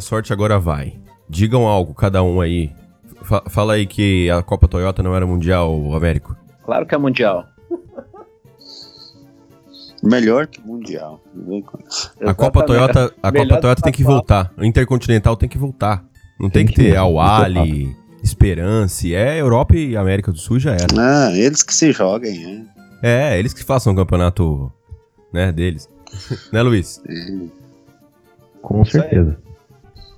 muita sorte, agora vai. Digam algo, cada um aí. Fa fala aí que a Copa Toyota não era mundial, Américo. Claro que é mundial. Melhor que mundial. A Copa Toyota, a Copa Toyota tem que voltar. O Intercontinental tem que voltar. Não tem, tem que, ter Awali, Esperança. É Europa e América do Sul já era. Ah, eles que se joguem, é. É, eles que façam o campeonato, né, deles. né, Luiz? É. Com certeza.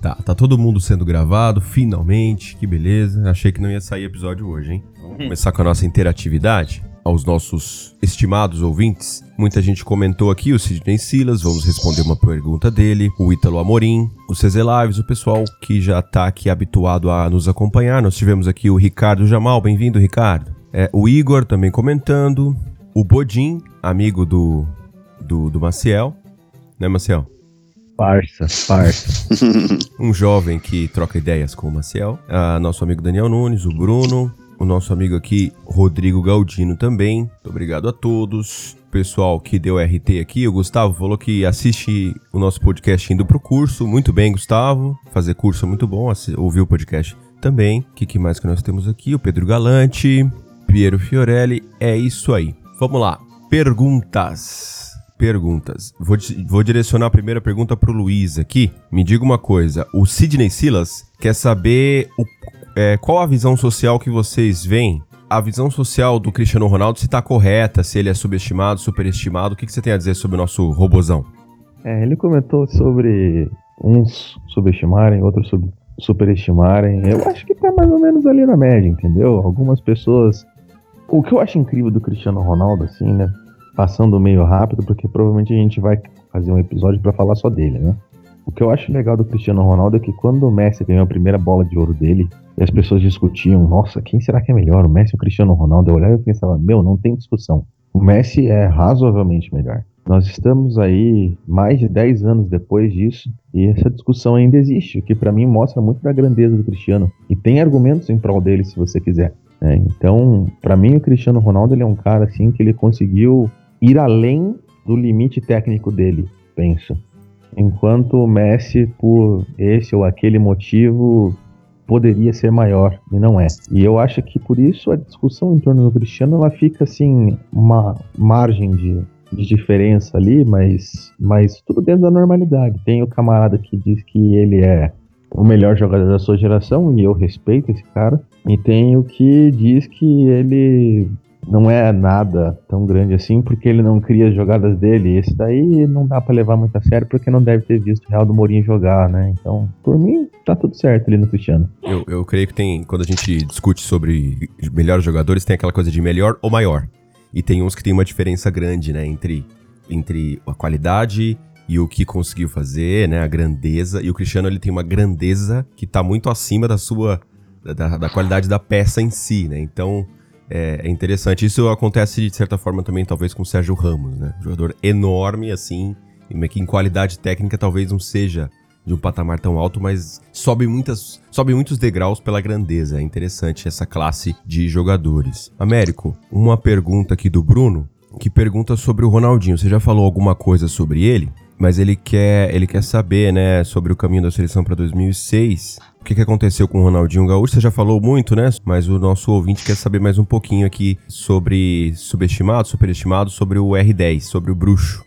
Tá, tá todo mundo sendo gravado, finalmente, que beleza. Achei que não ia sair episódio hoje, hein? Vamos começar com a nossa interatividade aos nossos estimados ouvintes. Muita gente comentou aqui, o Sidney Silas, vamos responder uma pergunta dele, o Ítalo Amorim, o CZ Lives, o pessoal que já tá aqui habituado a nos acompanhar. Nós tivemos aqui o Ricardo Jamal, bem-vindo, Ricardo. É, o Igor também comentando, o Bodin, amigo do, do, do Maciel, né, Maciel? Parça, parça. um jovem que troca ideias com o Maciel. Ah, nosso amigo Daniel Nunes, o Bruno. O nosso amigo aqui, Rodrigo Galdino também. Muito obrigado a todos. O pessoal que deu RT aqui, o Gustavo falou que assiste o nosso podcast indo pro curso. Muito bem, Gustavo. Fazer curso é muito bom. Ouvir o podcast também. O que, que mais que nós temos aqui? O Pedro Galante, Piero Fiorelli. É isso aí. Vamos lá. Perguntas perguntas. Vou, vou direcionar a primeira pergunta pro Luiz aqui. Me diga uma coisa: o Sidney Silas quer saber o, é, qual a visão social que vocês veem a visão social do Cristiano Ronaldo se está correta, se ele é subestimado, superestimado. O que, que, você tem a dizer sobre o nosso robozão? É, ele comentou sobre uns subestimarem, outros sub superestimarem. Eu acho que tá mais ou menos ali na média, entendeu? Algumas pessoas. O que eu acho incrível do Cristiano Ronaldo, assim, né? Passando meio rápido, porque provavelmente a gente vai fazer um episódio para falar só dele, né? O que eu acho legal do Cristiano Ronaldo é que quando o Messi ganhou a primeira bola de ouro dele, e as pessoas discutiam, nossa, quem será que é melhor, o Messi ou o Cristiano Ronaldo? Eu olhava e pensava, meu, não tem discussão. O Messi é razoavelmente melhor. Nós estamos aí mais de 10 anos depois disso e essa discussão ainda existe, o que para mim mostra muito da grandeza do Cristiano. E tem argumentos em prol dele se você quiser. Né? Então, para mim o Cristiano Ronaldo ele é um cara assim que ele conseguiu ir além do limite técnico dele, penso. Enquanto o Messi, por esse ou aquele motivo, poderia ser maior e não é. E eu acho que por isso a discussão em torno do Cristiano ela fica assim uma margem de, de diferença ali, mas, mas tudo dentro da normalidade. Tem o camarada que diz que ele é o melhor jogador da sua geração e eu respeito esse cara. E tem o que diz que ele não é nada tão grande assim, porque ele não cria as jogadas dele. Esse daí não dá para levar muito a sério, porque não deve ter visto o Real do Mourinho jogar, né? Então, por mim, tá tudo certo ali no Cristiano. Eu, eu creio que tem, quando a gente discute sobre melhores jogadores, tem aquela coisa de melhor ou maior. E tem uns que tem uma diferença grande, né, entre, entre a qualidade e o que conseguiu fazer, né, a grandeza. E o Cristiano, ele tem uma grandeza que tá muito acima da sua, da, da qualidade da peça em si, né? Então é, é, interessante. Isso acontece de certa forma também, talvez, com o Sérgio Ramos, né? Jogador enorme, assim, que em qualidade técnica talvez não seja de um patamar tão alto, mas sobe, muitas, sobe muitos degraus pela grandeza. É interessante essa classe de jogadores. Américo, uma pergunta aqui do Bruno, que pergunta sobre o Ronaldinho. Você já falou alguma coisa sobre ele? Mas ele quer, ele quer saber, né, sobre o caminho da seleção para 2006 o que, que aconteceu com o Ronaldinho Gaúcho? Você já falou muito, né? Mas o nosso ouvinte quer saber mais um pouquinho aqui sobre subestimado, superestimado, sobre o R10, sobre o bruxo.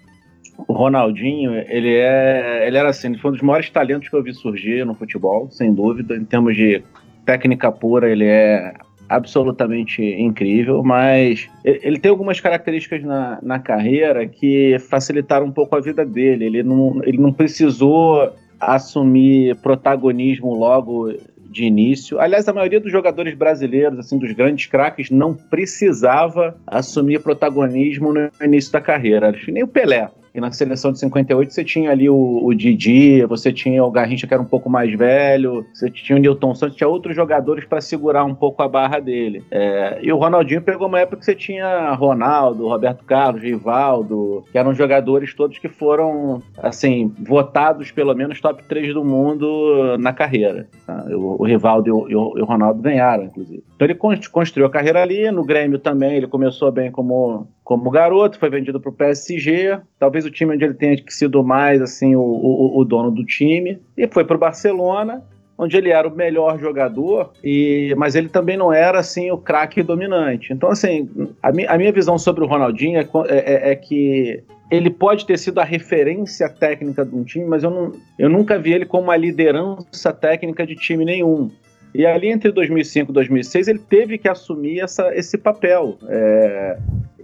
O Ronaldinho, ele é, ele era assim, ele foi um dos maiores talentos que eu vi surgir no futebol, sem dúvida. Em termos de técnica pura, ele é absolutamente incrível, mas ele tem algumas características na, na carreira que facilitaram um pouco a vida dele. Ele não, ele não precisou assumir protagonismo logo de início. Aliás, a maioria dos jogadores brasileiros, assim, dos grandes craques, não precisava assumir protagonismo no início da carreira. Nem o Pelé. E na seleção de 58 você tinha ali o, o Didi, você tinha o Garrincha que era um pouco mais velho, você tinha o Newton Santos, tinha outros jogadores para segurar um pouco a barra dele. É, e o Ronaldinho pegou uma época que você tinha Ronaldo, Roberto Carlos, Rivaldo, que eram jogadores todos que foram, assim, votados pelo menos top 3 do mundo na carreira. Tá? O, o, Rivaldo e o, e o, Ronaldo ganharam, inclusive. Então ele construiu a carreira ali, no Grêmio também, ele começou bem como como garoto, foi vendido para o PSG, talvez o time onde ele tenha sido mais assim o, o, o dono do time, e foi para o Barcelona, onde ele era o melhor jogador, e mas ele também não era assim o craque dominante. Então assim, a, mi, a minha visão sobre o Ronaldinho é, é, é que ele pode ter sido a referência técnica de um time, mas eu, não, eu nunca vi ele como uma liderança técnica de time nenhum. E ali entre 2005 e 2006 ele teve que assumir essa, esse papel. É,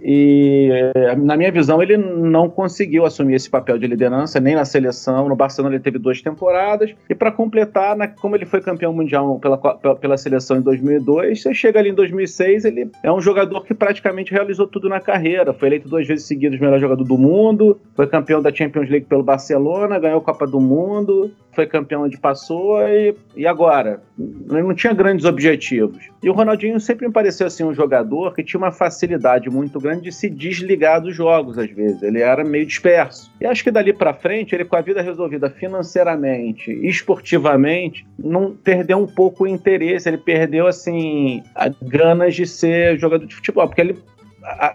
e, na minha visão, ele não conseguiu assumir esse papel de liderança, nem na seleção. No Barcelona ele teve duas temporadas. E para completar, na, como ele foi campeão mundial pela, pela seleção em 2002, você chega ali em 2006, ele é um jogador que praticamente realizou tudo na carreira. Foi eleito duas vezes seguidas melhor jogador do mundo, foi campeão da Champions League pelo Barcelona, ganhou a Copa do Mundo, foi campeão onde passou e, e agora? Ele não tinha grandes objetivos. E o Ronaldinho sempre me pareceu assim um jogador que tinha uma facilidade muito grande de se desligar dos jogos às vezes. Ele era meio disperso. E acho que dali para frente, ele com a vida resolvida financeiramente, esportivamente, não perdeu um pouco o interesse, ele perdeu assim a ganas de ser jogador de futebol, porque ele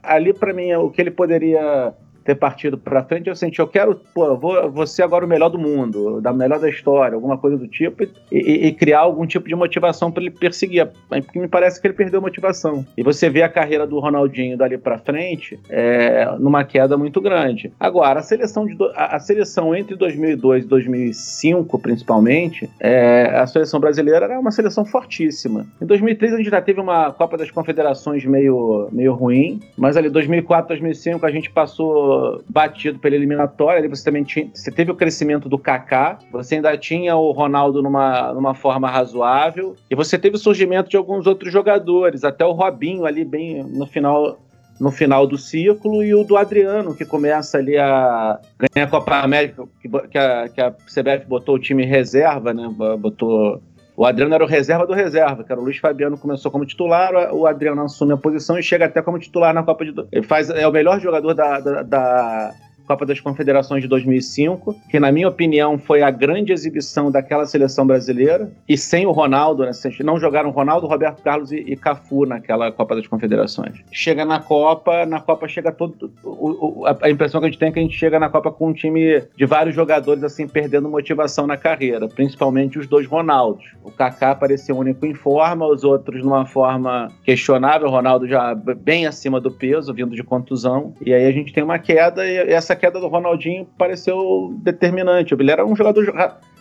ali para mim o que ele poderia ter partido para frente, eu senti, eu quero, pô, vou, vou ser agora o melhor do mundo, da melhor da história, alguma coisa do tipo, e, e, e criar algum tipo de motivação para ele perseguir, porque me parece que ele perdeu motivação. E você vê a carreira do Ronaldinho dali para frente é, numa queda muito grande. Agora, a seleção, de, a, a seleção entre 2002 e 2005, principalmente, é, a seleção brasileira era uma seleção fortíssima. Em 2003 a gente já teve uma Copa das Confederações meio, meio ruim, mas ali 2004, 2005 a gente passou batido pela eliminatória, ali você também tinha, você teve o crescimento do Kaká, você ainda tinha o Ronaldo numa, numa forma razoável, e você teve o surgimento de alguns outros jogadores, até o Robinho ali bem no final no final do ciclo e o do Adriano, que começa ali a ganhar a Copa América, que, a, que a CBF botou o time reserva, né? Botou. O Adriano era o reserva do reserva, que era o Luiz Fabiano começou como titular, o Adriano assume a posição e chega até como titular na Copa de. Ele faz, é o melhor jogador da, da, da Copa das Confederações de 2005, que na minha opinião foi a grande exibição daquela seleção brasileira, e sem o Ronaldo, né? não jogaram Ronaldo, Roberto Carlos e, e Cafu naquela Copa das Confederações. Chega na Copa, na Copa chega todo o, o, a impressão que a gente tem é que a gente chega na Copa com um time de vários jogadores assim perdendo motivação na carreira, principalmente os dois Ronaldos. O Kaká parecia o único em forma, os outros numa forma questionável, o Ronaldo já bem acima do peso, vindo de contusão, e aí a gente tem uma queda e essa queda do Ronaldinho pareceu determinante. Ele era um jogador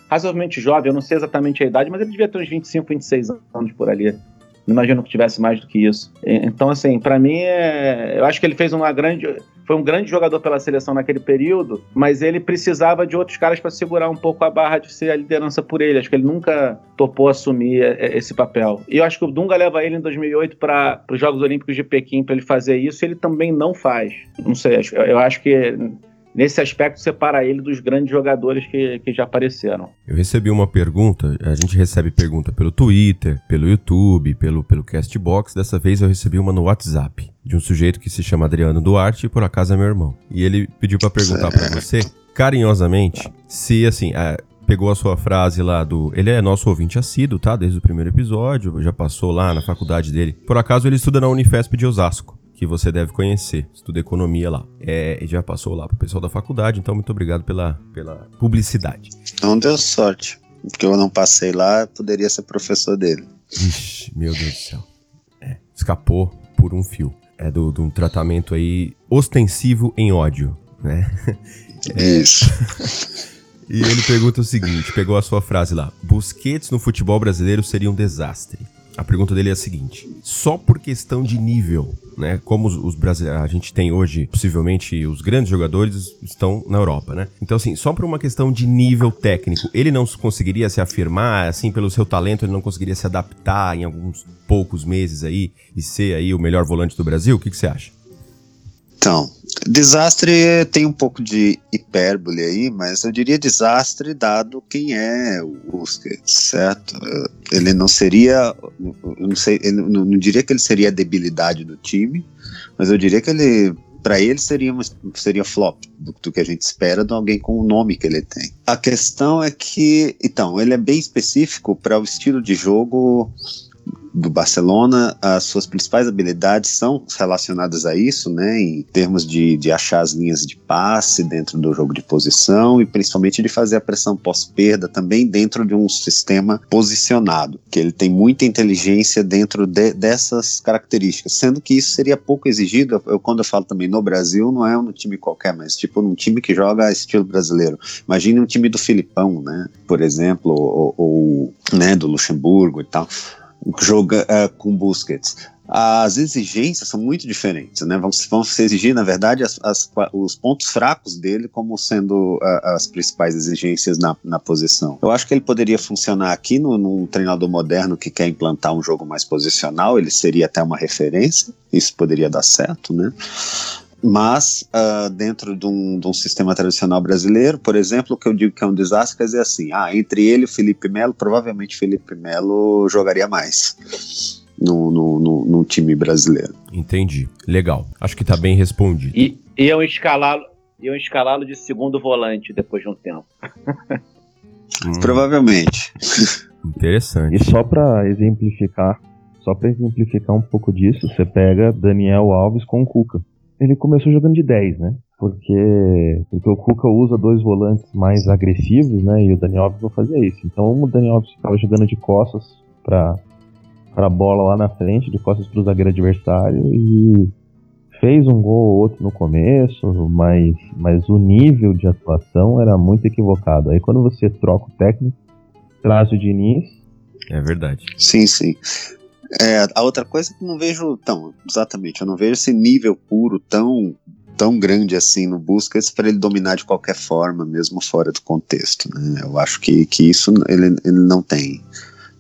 razoavelmente jovem, eu não sei exatamente a idade, mas ele devia ter uns 25, 26 anos por ali. Não imagino que tivesse mais do que isso. Então, assim, para mim, é... eu acho que ele fez uma grande. Foi um grande jogador pela seleção naquele período, mas ele precisava de outros caras para segurar um pouco a barra de ser a liderança por ele. Acho que ele nunca topou assumir esse papel. E eu acho que o Dunga leva ele em 2008 para os Jogos Olímpicos de Pequim para ele fazer isso, e ele também não faz. Não sei, eu acho que nesse aspecto separa ele dos grandes jogadores que, que já apareceram. Eu recebi uma pergunta, a gente recebe pergunta pelo Twitter, pelo YouTube, pelo, pelo Castbox, dessa vez eu recebi uma no WhatsApp, de um sujeito que se chama Adriano Duarte e por acaso é meu irmão. E ele pediu para perguntar para você, carinhosamente, se assim, é, pegou a sua frase lá do. Ele é nosso ouvinte assíduo, tá? Desde o primeiro episódio, já passou lá na faculdade dele. Por acaso ele estuda na Unifesp de Osasco que você deve conhecer. Estuda economia lá. É, já passou lá pro pessoal da faculdade, então muito obrigado pela, pela publicidade. Não deu sorte. Porque eu não passei lá, poderia ser professor dele. Ixi, meu Deus do céu. É, escapou por um fio. É do, de um tratamento aí ostensivo em ódio, né? É. Isso. e ele pergunta o seguinte: pegou a sua frase lá. Busquets no futebol brasileiro seria um desastre. A pergunta dele é a seguinte: só por questão de nível, né? Como os, os brasileiros, a gente tem hoje, possivelmente, os grandes jogadores estão na Europa, né? Então, assim, só por uma questão de nível técnico, ele não conseguiria se afirmar, assim, pelo seu talento, ele não conseguiria se adaptar em alguns poucos meses aí e ser aí o melhor volante do Brasil? O que, que você acha? Então, desastre tem um pouco de hipérbole aí, mas eu diria desastre dado quem é o Busquets, certo? Ele não seria, eu não sei, eu não, diria que ele seria a debilidade do time, mas eu diria que ele para ele seria, uma, seria flop do, do, que a gente espera de alguém com o nome que ele tem. A questão é que, então, ele é bem específico para o estilo de jogo do Barcelona, as suas principais habilidades são relacionadas a isso, né, em termos de, de achar as linhas de passe dentro do jogo de posição e principalmente de fazer a pressão pós-perda também dentro de um sistema posicionado, que ele tem muita inteligência dentro de, dessas características, sendo que isso seria pouco exigido, eu, quando eu falo também no Brasil, não é um time qualquer, mas tipo num time que joga estilo brasileiro. Imagine um time do Filipão, né, por exemplo, ou, ou né, do Luxemburgo e tal, joga uh, com Busquets as exigências são muito diferentes, né? Vão se exigir, na verdade, as, as, os pontos fracos dele como sendo uh, as principais exigências na, na posição. Eu acho que ele poderia funcionar aqui no, num treinador moderno que quer implantar um jogo mais posicional, ele seria até uma referência, isso poderia dar certo, né? Mas, uh, dentro de um, de um, sistema tradicional brasileiro, por exemplo, o que eu digo que é um desastre é dizer assim: ah, entre ele e o Felipe Melo, provavelmente Felipe Melo jogaria mais no, no, no, no time brasileiro. Entendi. Legal. Acho que tá bem respondido. E iam escalá-lo iam escalá-lo de segundo volante depois de um tempo. hum. Provavelmente. Interessante. E só para exemplificar, só para exemplificar um pouco disso, você pega Daniel Alves com o Cuca. Ele começou jogando de 10, né? Porque, porque o Cuca usa dois volantes mais agressivos, né? E o Daniel Alves não fazia isso. Então o Daniel Alves ficava jogando de costas para para a bola lá na frente, de costas para o zagueiro adversário e fez um gol ou outro no começo, mas, mas o nível de atuação era muito equivocado. Aí quando você troca o técnico, traz o Diniz. É verdade. Sim, sim. É, a outra coisa é que não vejo tão, exatamente, eu não vejo esse nível puro tão tão grande assim no Busquets para ele dominar de qualquer forma, mesmo fora do contexto. Né? Eu acho que, que isso ele, ele não tem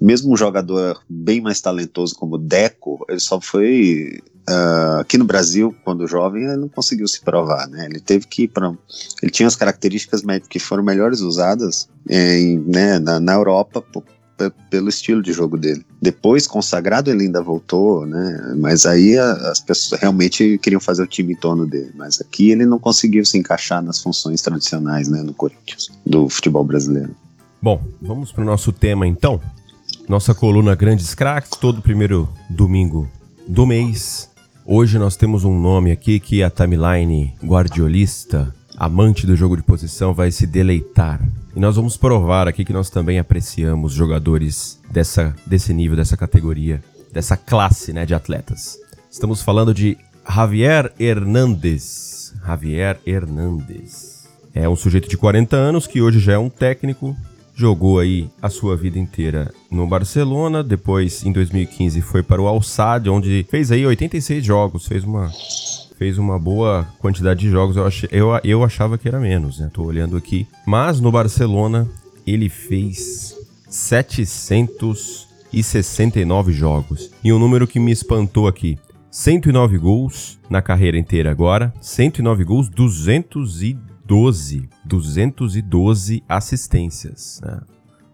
mesmo um jogador bem mais talentoso como Deco, ele só foi uh, aqui no Brasil quando jovem ele não conseguiu se provar, né? Ele teve que ir para ele tinha as características que foram melhores usadas em, né, na, na Europa pelo estilo de jogo dele. Depois, consagrado, ele ainda voltou, né? Mas aí a, as pessoas realmente queriam fazer o time em torno dele. Mas aqui ele não conseguiu se encaixar nas funções tradicionais, né, no Corinthians, do futebol brasileiro. Bom, vamos para o nosso tema então. Nossa coluna Grandes Cracks, todo primeiro domingo do mês. Hoje nós temos um nome aqui que a timeline guardiolista, amante do jogo de posição, vai se deleitar. E nós vamos provar aqui que nós também apreciamos jogadores dessa, desse nível, dessa categoria, dessa classe né, de atletas. Estamos falando de Javier Hernandes. Javier Hernandes. É um sujeito de 40 anos que hoje já é um técnico, jogou aí a sua vida inteira no Barcelona, depois em 2015 foi para o Al Sadd, onde fez aí 86 jogos, fez uma fez uma boa quantidade de jogos, eu, achei, eu, eu achava que era menos, né? Tô olhando aqui. Mas no Barcelona ele fez 769 jogos. E um número que me espantou aqui, 109 gols na carreira inteira agora, 109 gols, 210 12, 212 assistências, né?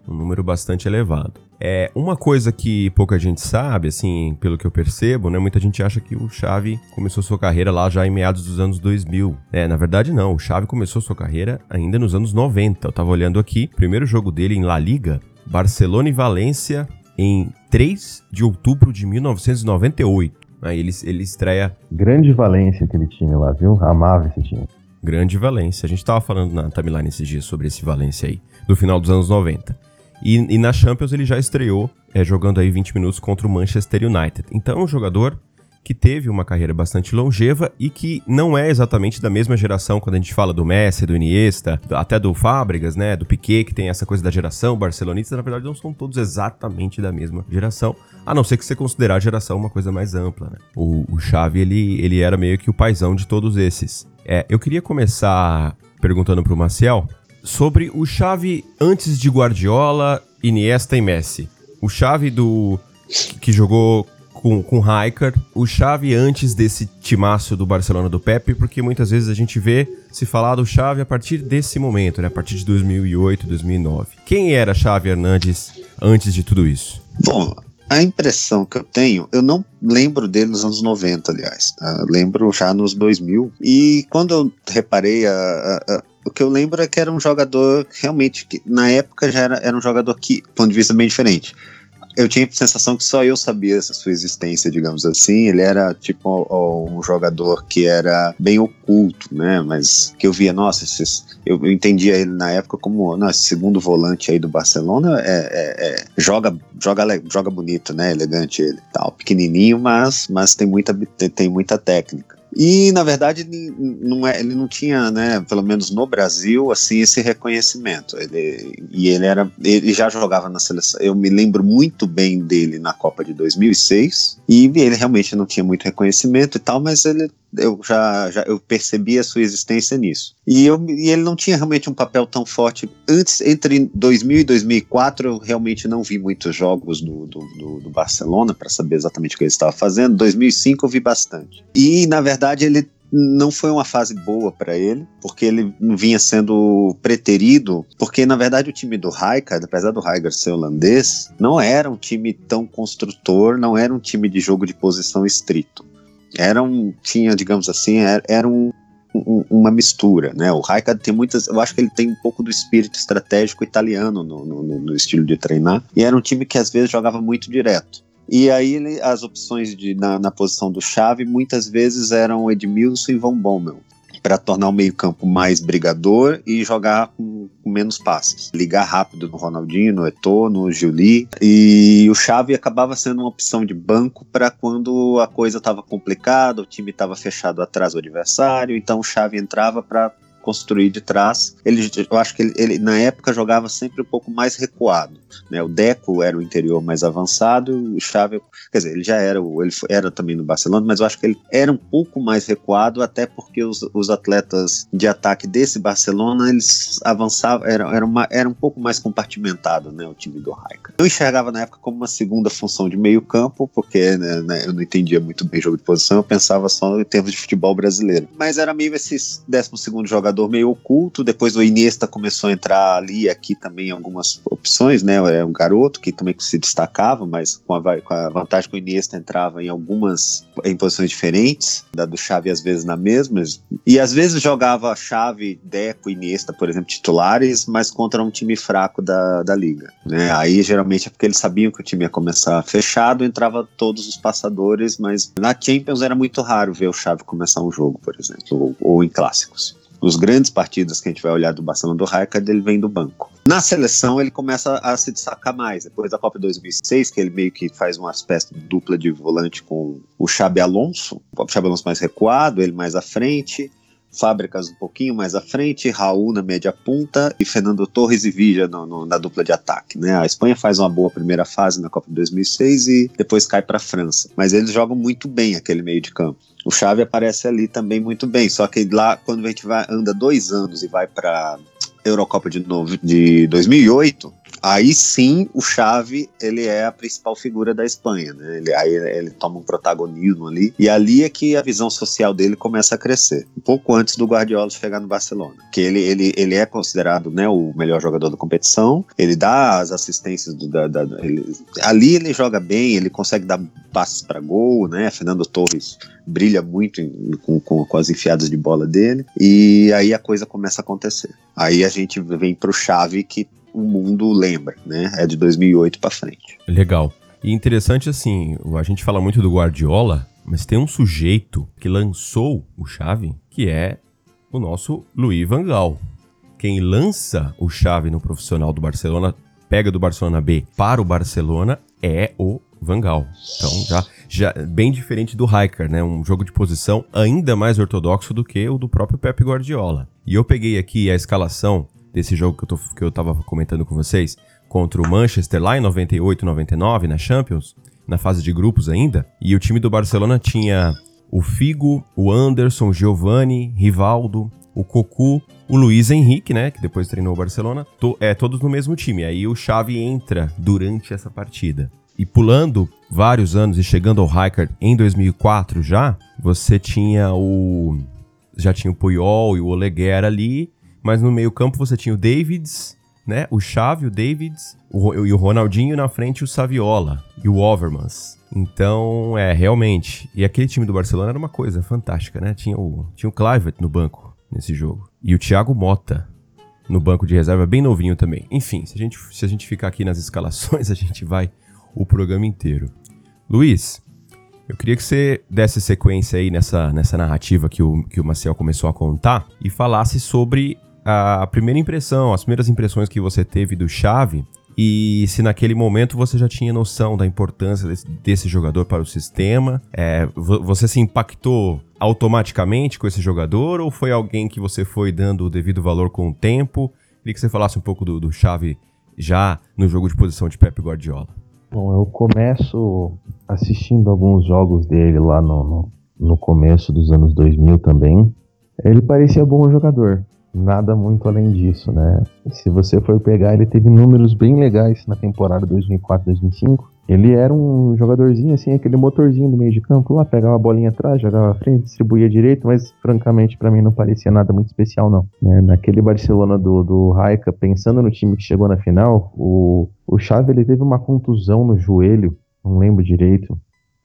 um número bastante elevado. É uma coisa que pouca gente sabe, assim, pelo que eu percebo, né? Muita gente acha que o Xavi começou sua carreira lá já em meados dos anos 2000. É, na verdade não, o Xavi começou sua carreira ainda nos anos 90. Eu tava olhando aqui, primeiro jogo dele em La Liga, Barcelona e Valência em 3 de outubro de 1998. Aí ele, ele estreia. Grande Valência aquele time lá, viu? Amava esse time. Grande Valência. A gente estava falando na timeline esses dias sobre esse Valência aí, do final dos anos 90. E, e na Champions ele já estreou é, jogando aí 20 minutos contra o Manchester United. Então é um jogador que teve uma carreira bastante longeva e que não é exatamente da mesma geração quando a gente fala do Messi, do Iniesta, até do Fábricas, né, do Piquet, que tem essa coisa da geração, barcelonistas, na verdade não são todos exatamente da mesma geração, a não ser que você considerar a geração uma coisa mais ampla, né? O, o Xavi, ele, ele era meio que o paizão de todos esses. É, eu queria começar perguntando pro Maciel sobre o Xavi antes de Guardiola, Iniesta e Messi. O Xavi do que jogou com, com Rijkaard, o Xavi antes desse timaço do Barcelona do Pepe, porque muitas vezes a gente vê se falar do Xavi a partir desse momento, né, a partir de 2008, 2009. Quem era Xavi Hernandes antes de tudo isso? Bom, a impressão que eu tenho, eu não lembro dele nos anos 90, aliás. Tá? lembro já nos 2000. E quando eu reparei, a, a, o que eu lembro é que era um jogador realmente que na época já era, era um jogador que, do ponto de vista bem diferente. eu tinha a sensação que só eu sabia essa sua existência, digamos assim. Ele era tipo um jogador que era bem oculto, né? Mas que eu via, nossa, esses, eu, eu entendia ele na época como, nossa, segundo volante aí do Barcelona é, é, é, joga, joga, joga bonito, né? Elegante ele, tal, pequenininho, mas, mas tem muita, tem muita técnica. E, na verdade, ele não, é, ele não tinha, né, pelo menos no Brasil, assim, esse reconhecimento. Ele, e ele era, ele já jogava na seleção. Eu me lembro muito bem dele na Copa de 2006. E ele realmente não tinha muito reconhecimento e tal, mas ele eu já, já eu percebi a sua existência nisso. E, eu, e ele não tinha realmente um papel tão forte. Antes, entre 2000 e 2004, eu realmente não vi muitos jogos do, do, do, do Barcelona para saber exatamente o que ele estava fazendo. 2005 eu vi bastante. E, na verdade, ele não foi uma fase boa para ele, porque ele vinha sendo preterido, porque na verdade o time do Rijkaard, apesar do Rijkaard ser holandês, não era um time tão construtor, não era um time de jogo de posição estrito era um, tinha, digamos assim, era, era um, um, uma mistura, né? O Raikkonen tem muitas, eu acho que ele tem um pouco do espírito estratégico italiano no, no, no, estilo de treinar, e era um time que às vezes jogava muito direto. E aí as opções de, na, na posição do chave muitas vezes eram Edmilson e Van Bommel para tornar o meio-campo mais brigador e jogar com, com, menos passes. Ligar rápido no Ronaldinho, no Eto'o, no Juli. E o Xavi acabava sendo uma opção de banco para quando a coisa estava complicada, o time estava fechado atrás do adversário, então o Xavi entrava para construir de trás. Ele, eu acho que ele, ele, na época jogava sempre um pouco mais recuado. Né? O Deco era o interior mais avançado, o Xavi, quer dizer, ele já era, ele era também no Barcelona, mas eu acho que ele era um pouco mais recuado, até porque os, os atletas de ataque desse Barcelona, eles avançavam, era, era, uma, era um pouco mais compartimentado, né, o time do Raika. Eu enxergava na época como uma segunda função de meio campo, porque né, né, eu não entendia muito bem jogo de posição, eu pensava só em termos de futebol brasileiro. Mas era meio esse 12 segundo jogador meio oculto, depois o Iniesta começou a entrar ali aqui também algumas opções, né, é um garoto que também se destacava, mas com a, com a vantagem que o Iniesta entrava em algumas em posições diferentes, da do Xavi às vezes na mesma, e às vezes jogava Xavi, Deco, Iniesta, por exemplo, titulares, mas contra um time fraco da, da liga, né? Aí geralmente é porque eles sabiam que o time ia começar fechado, entrava todos os passadores, mas na Champions era muito raro ver o Xavi começar um jogo, por exemplo, ou, ou em clássicos os grandes partidos que a gente vai olhar do Barcelona do Rijkaard, ele vem do banco. Na seleção, ele começa a se destacar mais. Depois da Copa 2006, que ele meio que faz uma espécie de dupla de volante com o Xabi Alonso, o Xabi Alonso mais recuado, ele mais à frente, Fábricas um pouquinho mais à frente, Raul na média punta e Fernando Torres e Villa no, no, na dupla de ataque. Né? A Espanha faz uma boa primeira fase na Copa de 2006 e depois cai para a França. Mas eles jogam muito bem aquele meio de campo. O Xavi aparece ali também muito bem, só que lá quando a gente vai, anda dois anos e vai para Eurocopa de novo de 2008, aí sim o Xavi ele é a principal figura da Espanha, né? Ele, aí ele toma um protagonismo ali e ali é que a visão social dele começa a crescer, um pouco antes do Guardiola chegar no Barcelona, que ele, ele, ele é considerado né, o melhor jogador da competição, ele dá as assistências do, da, da ele, ali ele joga bem, ele consegue dar passes para gol, né? Fernando Torres brilha muito em, com, com, com, as enfiadas de bola dele e aí a coisa começa a acontecer. Aí a gente vem pro Chave que o mundo lembra, né? É de 2008 para frente. Legal. E interessante assim, a gente fala muito do Guardiola, mas tem um sujeito que lançou o Chave, que é o nosso Louis Van Gaal. Quem lança o Chave no profissional do Barcelona, pega do Barcelona B para o Barcelona, é o Van Gaal. Então, já, já bem diferente do Hiker, né? Um jogo de posição ainda mais ortodoxo do que o do próprio Pep Guardiola. E eu peguei aqui a escalação desse jogo que eu, tô, que eu tava comentando com vocês, contra o Manchester lá em 98, 99, na Champions, na fase de grupos ainda, e o time do Barcelona tinha o Figo, o Anderson, o Giovanni, Rivaldo, o Cocu, o Luiz Henrique, né, que depois treinou o Barcelona, to, é, todos no mesmo time. Aí o Xavi entra durante essa partida. E pulando vários anos e chegando ao Rijkaard em 2004 já, você tinha o já tinha o Puyol e o Oleguer ali, mas no meio-campo você tinha o Davids, né? O Xavi, o Davids, o, e o Ronaldinho na frente o Saviola e o Overmans. Então, é, realmente. E aquele time do Barcelona era uma coisa fantástica, né? Tinha o, tinha o Clivert no banco nesse jogo. E o Thiago Mota no banco de reserva, bem novinho também. Enfim, se a gente, se a gente ficar aqui nas escalações, a gente vai o programa inteiro. Luiz, eu queria que você desse sequência aí nessa, nessa narrativa que o, que o Maciel começou a contar e falasse sobre a primeira impressão, as primeiras impressões que você teve do Chave e se naquele momento você já tinha noção da importância desse, desse jogador para o sistema. É, você se impactou automaticamente com esse jogador ou foi alguém que você foi dando o devido valor com o tempo? Queria que você falasse um pouco do, do Chave já no jogo de posição de Pep Guardiola. Bom, eu começo assistindo alguns jogos dele lá no, no, no começo dos anos 2000 também. Ele parecia bom jogador, nada muito além disso, né? Se você for pegar, ele teve números bem legais na temporada 2004-2005. Ele era um jogadorzinho assim, aquele motorzinho do meio de campo lá, pegava a bolinha atrás, jogava à frente, distribuía direito, mas francamente para mim não parecia nada muito especial não. Né? Naquele Barcelona do, do Raika, pensando no time que chegou na final, o, o Xavi ele teve uma contusão no joelho, não lembro direito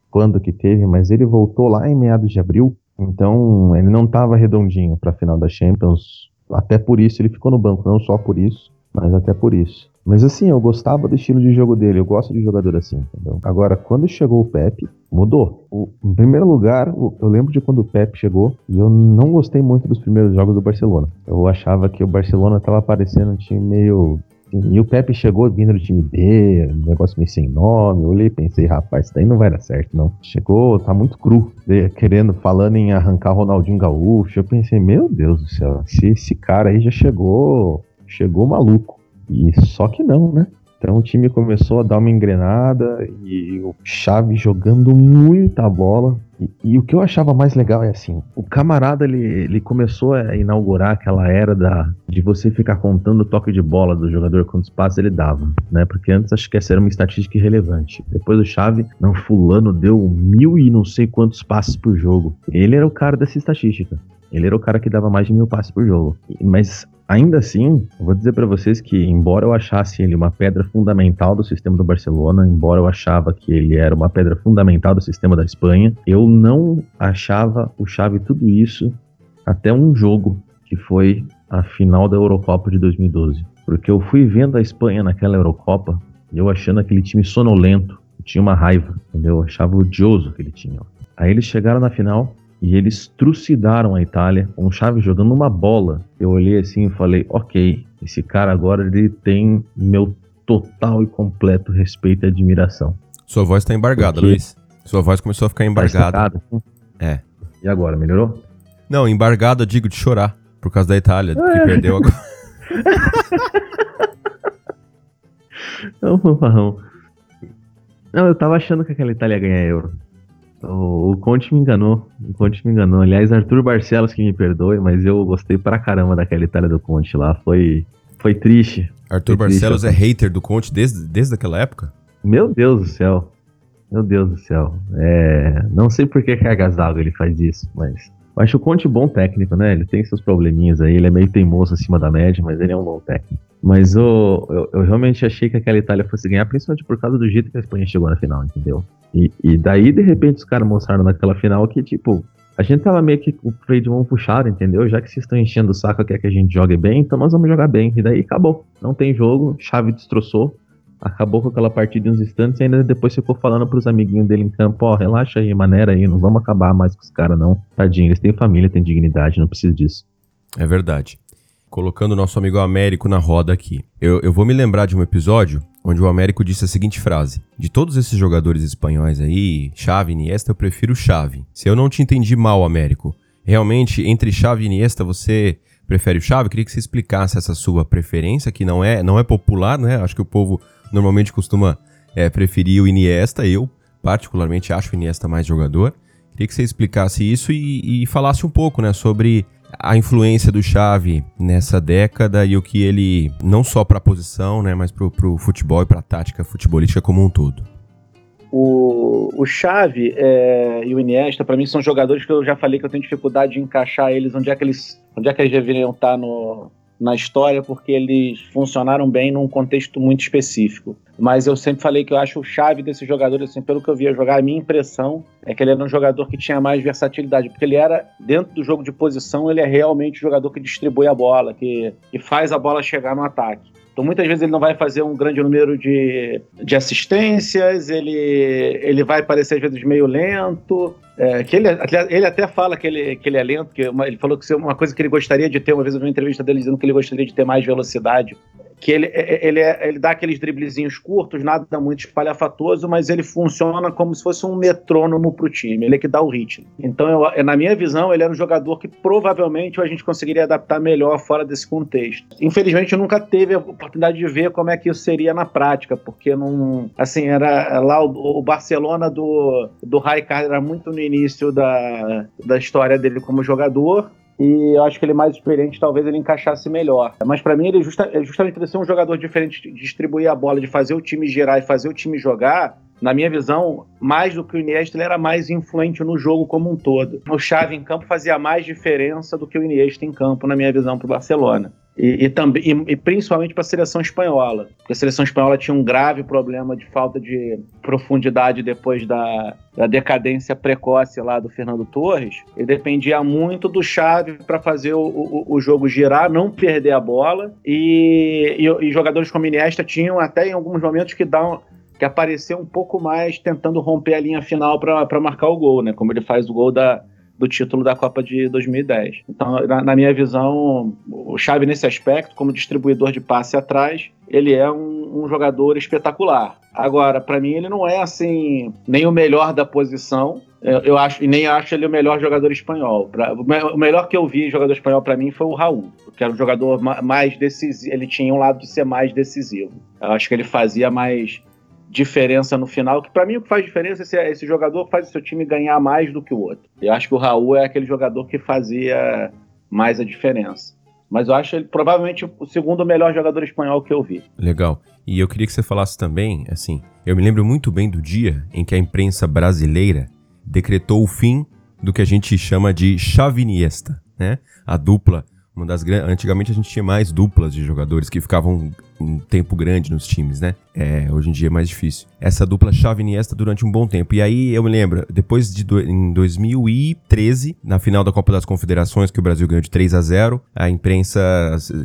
quando que teve, mas ele voltou lá em meados de abril, então ele não estava redondinho para a final da Champions, até por isso ele ficou no banco, não só por isso, mas até por isso. Mas assim, eu gostava do estilo de jogo dele, eu gosto de jogador assim, entendeu? Agora, quando chegou o Pepe, mudou. O, em primeiro lugar, eu lembro de quando o Pepe chegou e eu não gostei muito dos primeiros jogos do Barcelona. Eu achava que o Barcelona estava parecendo um time meio e o Pepe chegou vindo do time B, um negócio meio sem nome. Eu olhei e pensei, rapaz, isso daí não vai dar certo, não. Chegou, tá muito cru, querendo, falando em arrancar Ronaldinho Gaúcho. Eu pensei, meu Deus do céu, se esse cara aí já chegou, chegou maluco. E só que não, né? Então o time começou a dar uma engrenada e o Chave jogando muita bola. E, o que eu achava mais legal é assim, o camarada ele, ele começou a inaugurar aquela era da, de você ficar contando o toque de bola do jogador quantos passos ele dava, né? Porque antes acho que essa era uma estatística irrelevante. Depois o Chave, não, fulano deu mil e não sei quantos passos por jogo. Ele era o cara dessa estatística. Ele era o cara que dava mais de mil passes por jogo. Mas Ainda assim, vou dizer para vocês que, embora eu achasse ele uma pedra fundamental do sistema do Barcelona, embora eu achava que ele era uma pedra fundamental do sistema da Espanha, eu não achava o Xavi tudo isso até um jogo que foi a final da Eurocopa de 2012. Porque eu fui vendo a Espanha naquela Eurocopa e eu achando aquele time sonolento, tinha uma raiva, entendeu? Eu achava odioso que ele tinha. Aí eles chegaram na final e eles trucidaram a Itália com o Xavi jogando uma bola. Eu olhei assim e falei: ok, esse cara agora ele tem meu total e completo respeito e admiração. Sua voz tá embargada, Porque... Luiz. Sua voz começou a ficar tá embargada. Tá é. E agora, melhorou? Não, embargada eu digo de chorar. Por causa da Itália, que é. perdeu agora. não, não. Não, eu tava achando que aquela Itália ia ganhar euro. O, o Conte me enganou. O Conte me enganou. Aliás, Arthur Barcelos que me perdoe, mas eu gostei pra caramba daquela Itália do Conte lá. Foi, foi triste. Arthur foi Barcelos triste, é hater do Conte desde, desde aquela época? Meu Deus do céu. Meu Deus do céu. É, não sei por que cargas d'água ele faz isso, mas. Eu acho o Conte bom técnico, né? Ele tem seus probleminhas aí, ele é meio teimoso acima da média, mas ele é um bom técnico. Mas eu, eu, eu, realmente achei que aquela Itália fosse ganhar, principalmente por causa do jeito que a Espanha chegou na final, entendeu? E, e daí, de repente, os caras mostraram naquela final que, tipo, a gente tava meio que o freio de mão puxado, entendeu? Já que vocês estão enchendo o saco, quer que a gente jogue bem, então nós vamos jogar bem. E daí acabou. Não tem jogo, chave destroçou. Acabou com aquela partida em uns instantes e ainda depois ficou falando pros amiguinhos dele em campo, ó, oh, relaxa aí, maneira aí, não vamos acabar mais com os caras não. Tadinho, eles têm família, têm dignidade, não precisa disso. É verdade colocando o nosso amigo Américo na roda aqui. Eu, eu vou me lembrar de um episódio onde o Américo disse a seguinte frase: De todos esses jogadores espanhóis aí, Xavi e Iniesta, eu prefiro Xavi. Se eu não te entendi mal, Américo, realmente entre Xavi e Iniesta você prefere o Xavi? Queria que você explicasse essa sua preferência, que não é, não é popular, né? Acho que o povo normalmente costuma é, preferir o Iniesta. Eu, particularmente, acho o Iniesta mais jogador. Queria que você explicasse isso e, e falasse um pouco, né, sobre a influência do Xavi nessa década e o que ele, não só para a posição, né, mas para o futebol e para a tática futebolística como um todo. O, o Xavi é, e o Iniesta, para mim, são jogadores que eu já falei que eu tenho dificuldade de encaixar eles, onde é que eles, onde é que eles deveriam estar no, na história, porque eles funcionaram bem num contexto muito específico. Mas eu sempre falei que eu acho o chave desse jogador, assim, pelo que eu via jogar, a minha impressão é que ele era um jogador que tinha mais versatilidade, porque ele era, dentro do jogo de posição, ele é realmente um jogador que distribui a bola, que, que faz a bola chegar no ataque. Então muitas vezes ele não vai fazer um grande número de, de assistências, ele, ele vai parecer às vezes meio lento. É, que ele, ele até fala que ele, que ele é lento, que uma, ele falou que uma coisa que ele gostaria de ter, uma vez eu vi uma entrevista dele dizendo que ele gostaria de ter mais velocidade que ele, é, é, ele, é, ele dá aqueles driblezinhos curtos, nada muito espalhafatoso, mas ele funciona como se fosse um metrônomo para o time, ele é que dá o ritmo. Então, eu, na minha visão, ele era um jogador que provavelmente a gente conseguiria adaptar melhor fora desse contexto. Infelizmente, eu nunca teve a oportunidade de ver como é que isso seria na prática, porque não. Assim, era lá o, o Barcelona do, do Raikkonen era muito no início da, da história dele como jogador, e eu acho que ele mais experiente, talvez ele encaixasse melhor. Mas para mim, ele justa, é justamente por ser um jogador diferente, de distribuir a bola, de fazer o time girar e fazer o time jogar, na minha visão, mais do que o Iniesta, ele era mais influente no jogo como um todo. O Xavi em campo fazia mais diferença do que o Iniesta em campo, na minha visão, para o Barcelona. E, e, também, e, e principalmente para a seleção espanhola, porque a seleção espanhola tinha um grave problema de falta de profundidade depois da, da decadência precoce lá do Fernando Torres. E dependia muito do Xavi para fazer o, o, o, jogo girar, não perder a bola. E, e, jogadores como Iniesta tinham até em alguns momentos que dão que aparecer um pouco mais tentando romper a linha final para marcar o gol, né? Como ele faz o gol da, do título da Copa de 2010. Então, na, na, minha visão, o Xavi nesse aspecto, como distribuidor de passe atrás, ele é um, um jogador espetacular. Agora, para mim, ele não é assim nem o melhor da posição. Eu, acho e nem acho ele o melhor jogador espanhol. Pra, o melhor que eu vi jogador espanhol para mim foi o Raul, que era um jogador mais decisivo. Ele tinha um lado de ser mais decisivo. Eu acho que ele fazia mais diferença no final, que para mim o que faz diferença é esse jogador faz o seu time ganhar mais do que o outro. Eu acho que o Raul é aquele jogador que fazia mais a diferença. Mas eu acho ele provavelmente o segundo melhor jogador espanhol que eu vi. Legal. E eu queria que você falasse também, assim, eu me lembro muito bem do dia em que a imprensa brasileira decretou o fim do que a gente chama de Chaviniesta, né? A dupla uma das Antigamente a gente tinha mais duplas de jogadores que ficavam um tempo grande nos times, né? É, hoje em dia é mais difícil. Essa dupla Xavi Iniesta durante um bom tempo. E aí eu me lembro, depois de do, em 2013, na final da Copa das Confederações, que o Brasil ganhou de 3 a 0, a imprensa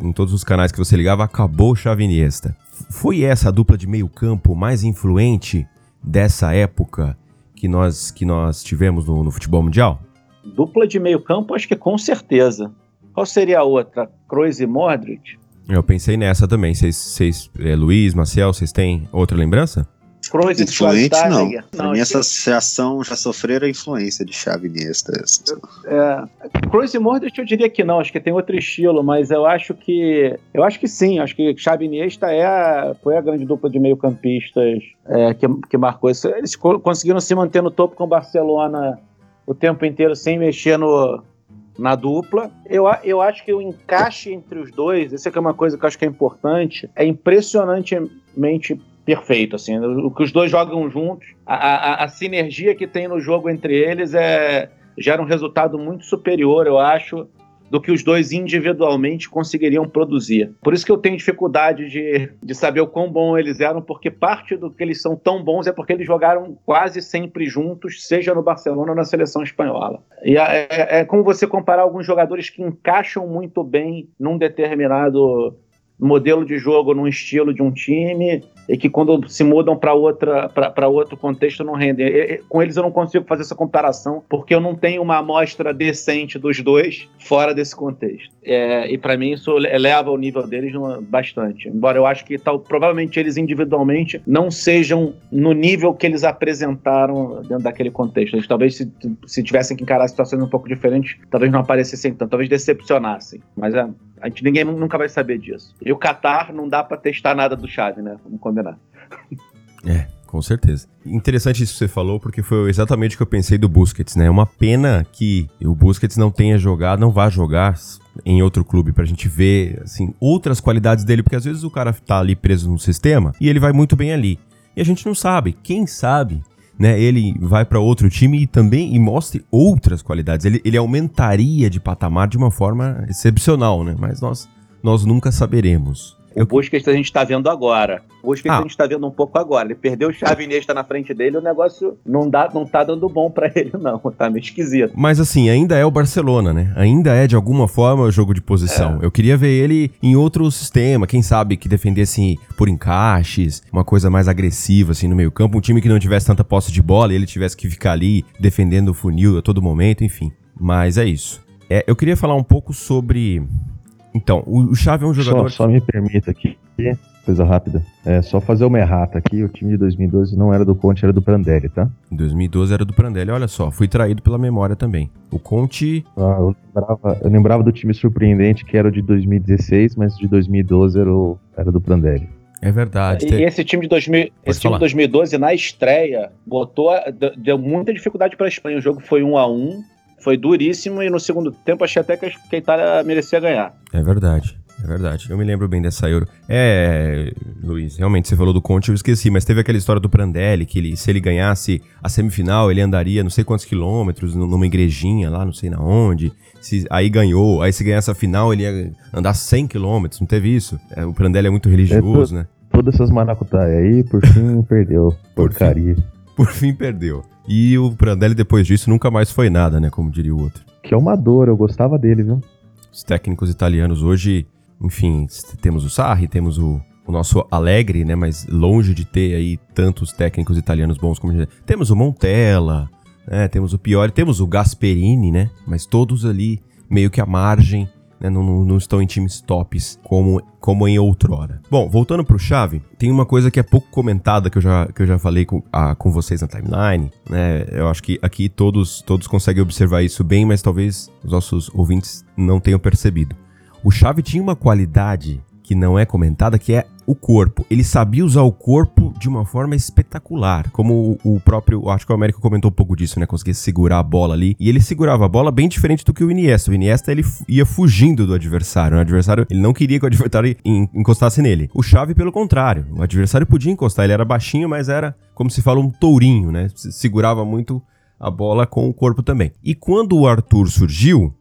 em todos os canais que você ligava acabou Xavi Iniesta. Foi essa a dupla de meio-campo mais influente dessa época que nós que nós tivemos no, no futebol mundial? Dupla de meio-campo, acho que com certeza. Qual seria a outra? Kroos e Modric? Eu pensei nessa também. Vocês, é, Luiz, Marcel, vocês têm outra lembrança? Kroos e Influente, não. não. Pra mim, essa associação já sofreram a influência de Xavi Iniesta. É, Kroos e Modric eu diria que não, acho que tem outro estilo, mas eu acho que eu acho que sim, acho que Xavi Iniesta é a, foi a grande dupla de meio-campistas é, que, que marcou isso. Eles conseguiram se manter no topo com o Barcelona o tempo inteiro sem mexer no, na dupla. Eu, eu acho que o encaixe entre os dois, essa é uma coisa que eu acho que é importante, é impressionantemente perfeito, assim, o que os dois jogam juntos, a, a, a sinergia que tem no jogo entre eles é gera um resultado muito superior, eu acho, do que os dois individualmente conseguiriam produzir. Por isso que eu tenho dificuldade de, de saber o quão bom eles eram, porque parte do que eles são tão bons é porque eles jogaram quase sempre juntos, seja no Barcelona ou na seleção espanhola. E é, é, é como você comparar alguns jogadores que encaixam muito bem num determinado modelo de jogo, num estilo de um time, e que quando se mudam para outra para outro contexto não rendem. E, com eles eu não consigo fazer essa comparação porque eu não tenho uma amostra decente dos dois fora desse contexto. É, e para mim isso eleva o nível deles bastante. Embora eu acho que tal, provavelmente eles individualmente não sejam no nível que eles apresentaram dentro daquele contexto. Eles talvez se, se tivessem que encarar situações um pouco diferentes, talvez não aparecessem tanto, talvez decepcionassem. Mas é, a gente ninguém nunca vai saber disso. E o Qatar não dá para testar nada do Chave, né? Vamos combinar. É, com certeza. Interessante isso que você falou, porque foi exatamente o que eu pensei do Busquets, né? É uma pena que o Busquets não tenha jogado, não vá jogar em outro clube pra gente ver, assim, outras qualidades dele, porque às vezes o cara tá ali preso no sistema e ele vai muito bem ali. E a gente não sabe. Quem sabe né, ele vai para outro time e também e mostre outras qualidades. Ele, ele aumentaria de patamar de uma forma excepcional, né? Mas nós, nós nunca saberemos. O Eu- Busquets a gente tá vendo agora. O Busquets Ah. a gente tá vendo um pouco agora. Ele perdeu o Xavi Iniesta na frente dele, o negócio não, dá, não tá dando bom pra ele, não. Tá meio esquisito. Mas assim, ainda é o Barcelona, né? Ainda é, de alguma forma, o jogo de posição. Eu queria ver ele em outro sistema, quem sabe que defendesse por encaixes, uma coisa mais agressiva, assim, no meio campo. Um time que não tivesse tanta posse de bola e ele tivesse que ficar ali defendendo o funil a todo momento, enfim. Mas é isso. É, eu queria falar um pouco sobre... Então, o, Xavi é um Só, jogador... só me permita aqui, coisa rápida. É só fazer uma errata aqui. O time de 2012 não era do Conte, era do Prandelli, tá? Em 2012 era do Prandelli, olha só, fui traído pela memória também. O Conte... Ah, eu, lembrava, eu lembrava do time surpreendente que era o de 2016, mas o de 2012 era, o, era do Prandelli. É verdade. E esse time de 2000, esse time de 2012, na estreia, botou, a- deu muita dificuldade pra Espanha. O jogo foi um a um, foi duríssimo e no segundo tempo achei até que a Itália merecia ganhar. É verdade, é verdade. Eu me lembro bem dessa Euro. É, Luiz, realmente você falou do Conte, eu esqueci, mas teve aquela história do Prandelli, que ele, se ele ganhasse a semifinal, ele andaria não sei quantos quilômetros nu- numa igrejinha lá, não sei na onde. Se, aí ganhou, aí se ganhasse a final, ele ia andar 100 quilômetros, não teve isso? É, o Prandelli é muito religioso, né? Todas essas maracutaias aí, por fim, perdeu. Por Porcaria. Por fim perdeu. E o Prandelli depois disso nunca mais foi nada, né, como diria o outro. Que é uma dor, eu gostava dele, viu? Os técnicos italianos hoje, enfim, temos o Sarri, temos o, o nosso Alegre, né? Mas longe de ter aí tantos técnicos italianos bons como a gente. Temos o Montella, né? Temos o Piori, temos o Gasperini, né? Mas todos ali meio que à margem, né? Não, não- não estão em times tops como, como em outrora. Bom, voltando pro Chave, tem uma coisa que é pouco comentada que eu já, que eu já falei com, ah, com vocês na timeline, né? Eu acho que aqui todos, todos conseguem observar isso bem, mas talvez os nossos ouvintes não tenham percebido. O Chave tinha uma qualidade que não é comentada, que é o corpo. Ele sabia usar o corpo de uma forma espetacular, como o próprio, acho que o Américo comentou um pouco disso, né? Conseguia segurar a bola ali, e ele segurava a bola bem diferente do que o Iniesta. O Iniesta ele ia fugindo do adversário, o adversário, ele não queria que o adversário en- encostasse nele. O Chave pelo contrário, o adversário podia encostar, ele era baixinho, mas era como se fala um tourinho, né? Se- Segurava muito a bola com o corpo também. E quando o Arthur surgiu,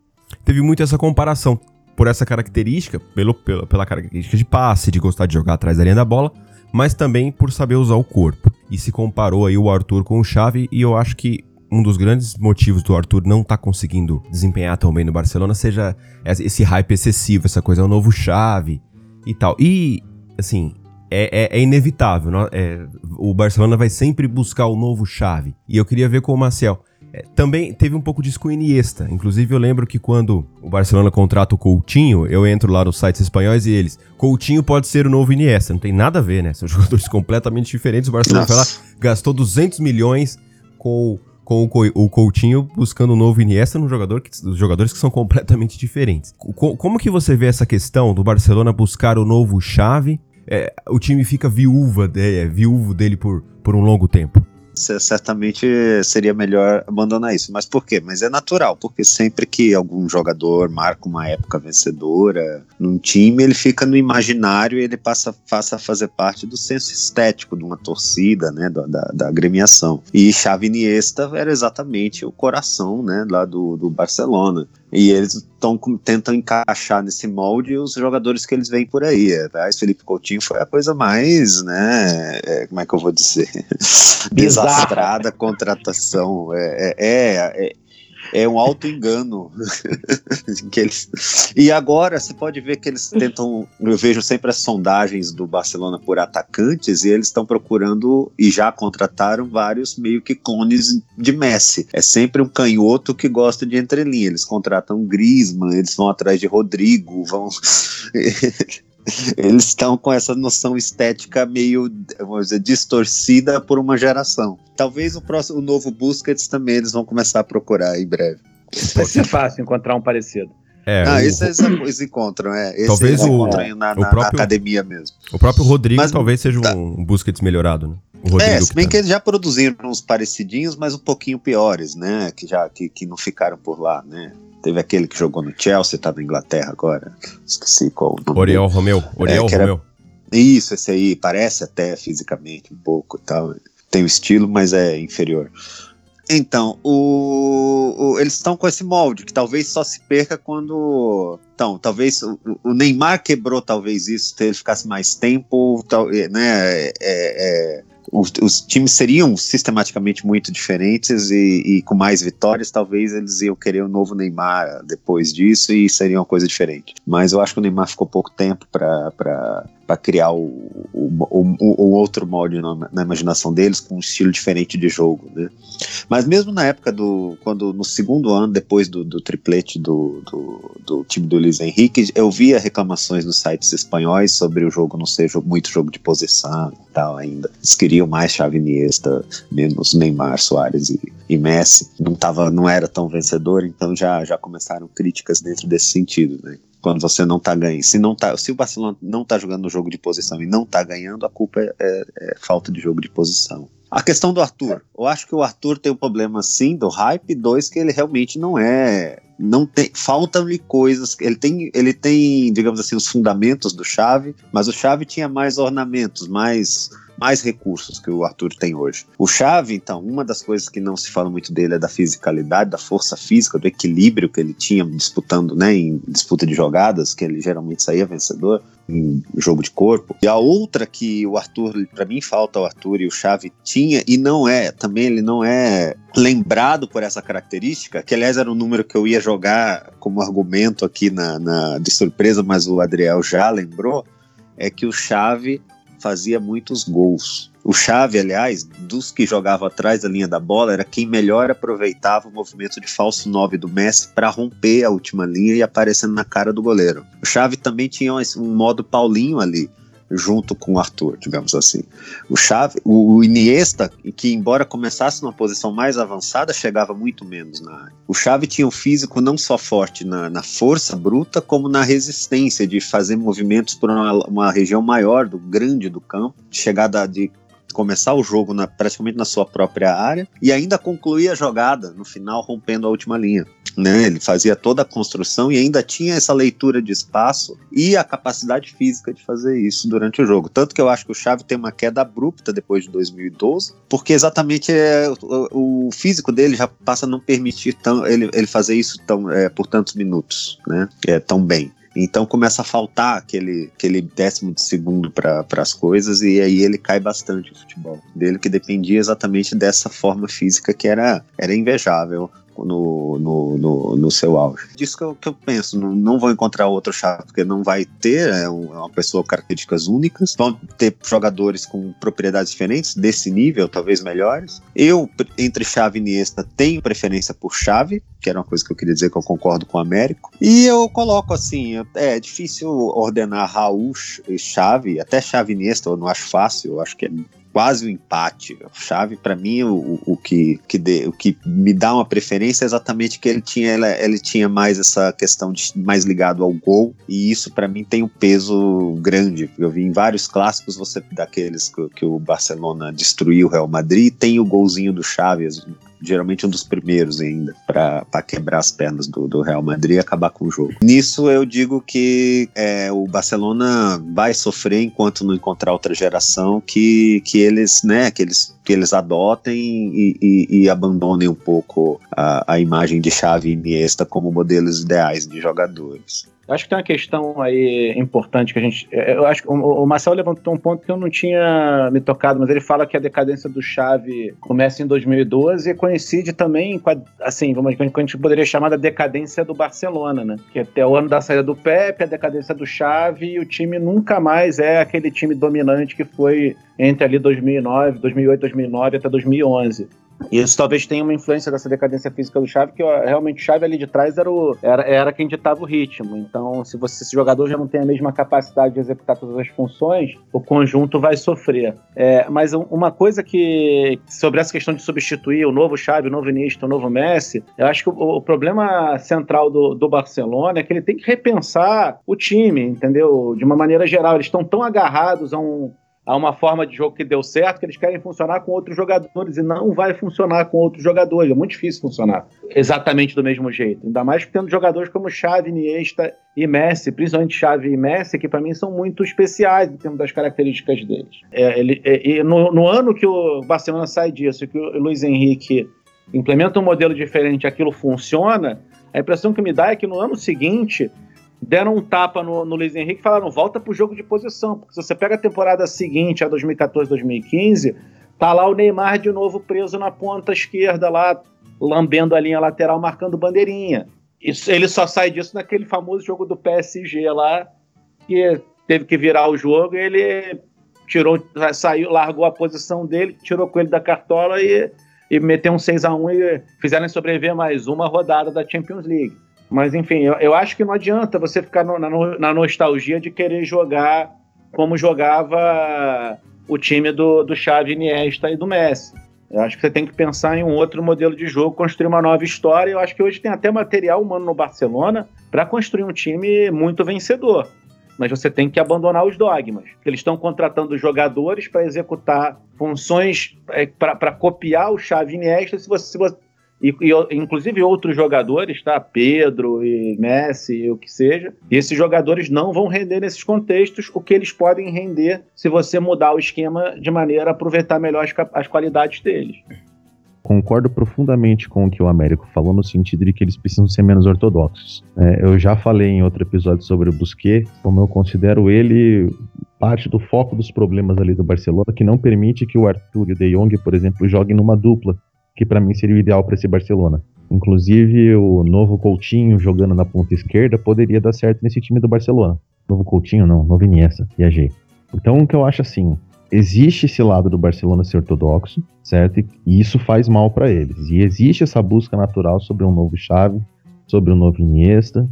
teve muito essa comparação por essa característica, pelo, pela, pela característica de passe, de gostar de jogar atrás da linha da bola, mas também por saber usar o corpo. E se comparou aí o Arthur com o Xavi, e eu acho que um dos grandes motivos do Arthur não estar conseguindo desempenhar tão bem no Barcelona seja esse hype excessivo, essa coisa, é o novo Xavi e tal. E, assim, é, é- é inevitável. não- é, o Barcelona vai sempre buscar o novo Xavi. E eu queria ver com o Marcel. É, também teve um pouco disso com o Iniesta. Inclusive, eu lembro que quando o Barcelona contrata o Coutinho, eu entro lá nos sites espanhóis e eles. Coutinho pode ser o novo Iniesta. Não tem nada a ver, né? São jogadores completamente diferentes. O Barcelona foi lá, gastou 200 milhões com, com o, Co- o Coutinho buscando o novo Iniesta num jogador que, jogadores que são completamente diferentes. Co- como que você vê essa questão do Barcelona buscar o novo Xavi? É, o time fica viúva, de- é, viúvo dele por, por um longo tempo. Certamente seria melhor abandonar isso. Mas por quê? Mas é natural, porque sempre que algum jogador marca uma época vencedora num time, ele fica no imaginário e ele passa, passa a fazer parte do senso estético de uma torcida, né, da, da, da agremiação. E Xavi Iniesta era exatamente o coração, né, lá do, do Barcelona. E eles tão, tentam encaixar nesse molde os jogadores que eles veem por aí. Aliás, Felipe Coutinho foi a coisa mais, né, é, como é que eu vou dizer? desastrada contratação. É, é, é, é um auto-engano. que eles... E agora você pode ver que eles tentam. Eu vejo sempre as sondagens do Barcelona por atacantes e eles estão procurando e já contrataram vários meio que clones de Messi. É sempre um canhoto que gosta de entrelinha. Eles contratam Griezmann, eles vão atrás de Rodrigo, vão. Eles estão com essa noção estética meio, vamos dizer, distorcida por uma geração. Talvez o próximo, o novo Busquets também eles vão começar a procurar em breve. Vai ser fácil encontrar um parecido. É, ah, o, esse eles, eles encontram, é. Esse Talvez eles o- encontram na, o na- na próprio- academia mesmo. o próprio Rodrigo Mas- talvez seja tá. um, Busquets melhorado, né? É, se bem tá- que eles já produziram uns parecidinhos, mas um pouquinho piores, né? Que já que, que não ficaram por lá, né? Teve aquele que jogou no Chelsea, tá na Inglaterra agora. Esqueci qual o nome. Oriel Romeu. Oriel É, era- Romeu. Isso, esse aí, parece até fisicamente um pouco e tal. Tem o estilo, mas é inferior. Então, o, o eles estão com esse molde que talvez só se perca quando. Então, talvez o, o Neymar quebrou talvez isso, se ele ficasse mais tempo, tal, né? É, é, os, os, times seriam sistematicamente muito diferentes e, e, com mais vitórias, talvez eles iam querer um novo Neymar depois disso e seria uma coisa diferente. Mas eu acho que o Neymar ficou pouco tempo para criar o, o, o, o, outro molde na, na, imaginação deles com um estilo diferente de jogo, né? Mas mesmo na época do quando no segundo ano depois do, do triplete do, do, do, time do Luiz Henrique, eu via reclamações nos sites espanhóis sobre o jogo não ser muito jogo de posição e tal ainda. Eles queriam mais Xavi Iniesta, menos Neymar, Soares e, e Messi. Não tava, não era tão vencedor, então já já começaram críticas dentro desse sentido, né? quando você não tá ganhando. Se, não tá, se o Barcelona não tá jogando no jogo de posição e não tá ganhando, a culpa é, é, é, falta de jogo de posição. A questão do Arthur. Eu acho que o Arthur tem um problema, sim, do hype. Dois, que ele realmente não é. Não tem. Faltam-lhe coisas. Ele tem, ele tem, digamos assim, os fundamentos do Chave, mas o Chave tinha mais ornamentos, mais mais recursos que o Arthur tem hoje. O Chave, então, uma das coisas que não se fala muito dele é da fisicalidade, da força física, do equilíbrio que ele tinha disputando, né, em disputa de jogadas, que ele geralmente saía vencedor em jogo de corpo. E a outra que o Arthur, para mim falta o Arthur e o Chave tinha e não é, também ele não é lembrado por essa característica, que aliás era um número que eu ia jogar como argumento aqui na, na de surpresa, mas o Adriel já lembrou, é que o Chave fazia muitos gols. O Chave, aliás, dos que jogava atrás da linha da bola, era quem melhor aproveitava o movimento de falso 9 do Messi para romper a última linha e aparecendo na cara do goleiro. O Chave também tinha um modo Paulinho ali junto com o Arthur, digamos assim. O Chave, o Iniesta, que embora começasse numa posição mais avançada, chegava muito menos na área. O Chave tinha um físico não só forte na, na força bruta, como na resistência de fazer movimentos por uma, uma região maior, do grande do campo, de chegada de começar o jogo na, praticamente na sua própria área e ainda concluir a jogada no final rompendo a última linha. Né? Ele fazia toda a construção e ainda tinha essa leitura de espaço e a capacidade física de fazer isso durante o jogo. Tanto que eu acho que o Xavi tem uma queda abrupta depois de 2012, porque exatamente é, o, o físico dele já passa a não permitir tão, ele, ele fazer isso tão, é, por tantos minutos, né? É, tão bem. Então começa a faltar aquele, aquele décimo de segundo para as coisas e aí ele cai bastante o futebol dele, que dependia exatamente dessa forma física que era, era invejável no, no, no, no, seu auge. Disso que eu, que eu penso, não, não vou encontrar outro chave, porque não vai ter, é, é uma pessoa com características únicas, vão ter jogadores com propriedades diferentes, desse nível, talvez melhores. Eu, entre Chave e Iniesta, tenho preferência por Chave, que era uma coisa que eu queria dizer que eu concordo com o Américo. E eu coloco assim, é difícil ordenar Raul e Chave, até Chave e Iniesta eu não acho fácil, eu acho que é quase o um empate. A chave para mim o, o, que, que de, o que me dá uma preferência é exatamente que ele tinha ele, ele tinha mais essa questão de mais ligado ao gol e isso para mim tem um peso grande. Eu vi em vários clássicos você daqueles que, que o Barcelona destruiu o Real Madrid, tem o golzinho do Chaves geralmente um dos primeiros ainda, para quebrar as pernas do, do, Real Madrid e acabar com o jogo. Nisso eu digo que é, o Barcelona vai sofrer enquanto não encontrar outra geração que, que eles, né, que eles, que eles adotem e, e, e abandonem um pouco a, a imagem de Xavi e Iniesta como modelos ideais de jogadores. Acho que tem uma questão aí importante que a gente. É, eu acho que o, Marcel levantou um ponto que eu não tinha me tocado, mas ele fala que a decadência do Chave começa em 2012 e coincide também com a, assim, vamos que a gente poderia chamar da decadência do Barcelona, né? Que até o ano da saída do Pepe, a decadência do Chave e o time nunca mais é aquele time dominante que foi entre ali 2009, 2008, 2009 até 2011. Isso talvez tenha uma influência dessa decadência física do Chave, que realmente o Chave ali de trás era, o, era, era quem ditava o ritmo. Então, se você, esse jogador já não tem a mesma capacidade de executar todas as funções, o conjunto vai sofrer. É, mas uma coisa que, sobre essa questão de substituir o novo Chave, o novo Iniesta, o novo Messi, eu acho que o, o problema central do, do Barcelona é que ele tem que repensar o time, entendeu? De uma maneira geral. Eles estão tão agarrados a um, a uma forma de jogo que deu certo que eles querem funcionar com outros jogadores e não vai funcionar com outros jogadores. É muito difícil funcionar exatamente do mesmo jeito. Ainda mais tendo jogadores como Xavi, Iniesta e Messi, principalmente Xavi e Messi, que para mim são muito especiais em termos das características deles. É, ele, é, no, no, ano que o Barcelona sai disso, que o Luiz Henrique implementa um modelo diferente, aquilo funciona, a impressão que me dá é que no ano seguinte deram um tapa no, no Luiz Henrique e falaram: volta pro jogo de posição. Porque se você pega a temporada seguinte, a 2014-2015, tá lá o Neymar de novo preso na ponta esquerda, lá, lambendo a linha lateral, marcando bandeirinha. Isso, ele só sai disso naquele famoso jogo do PSG lá, que teve que virar o jogo ele tirou, saiu, largou a posição dele, tirou com ele da cartola e, e meteu um 6 a 1 e fizeram sobreviver mais uma rodada da Champions League. Mas enfim, eu, eu acho que não adianta você ficar no, na, na, nostalgia de querer jogar como jogava o time do, do Xavi, Iniesta e do Messi. Eu acho que você tem que pensar em um outro modelo de jogo, construir uma nova história. Eu acho que hoje tem até material humano no Barcelona para construir um time muito vencedor. Mas você tem que abandonar os dogmas. Eles estão contratando jogadores para executar funções, é, para copiar o Xavi Iniesta. Se você, se você e, e, inclusive outros jogadores, tá? Pedro e Messi, o que seja. E esses jogadores não vão render nesses contextos o que eles podem render se você mudar o esquema de maneira a aproveitar melhor as, as qualidades deles. Concordo profundamente com o que o Américo falou, no sentido de que eles precisam ser menos ortodoxos. É, eu já falei em outro episódio sobre o Busquets, como eu considero ele parte do foco dos problemas ali do Barcelona, que não permite que o Arthur e o De Jong, por exemplo, joguem numa dupla que para mim seria o ideal para esse Barcelona. Inclusive, o novo Coutinho jogando na ponta esquerda poderia dar certo nesse time do Barcelona. Novo Coutinho, não, novo Iniesta, viajei. Então, o que eu acho assim, existe esse lado do Barcelona ser ortodoxo, certo? E isso faz mal para eles. E existe essa busca natural sobre um novo Xavi, sobre um novo Iniesta,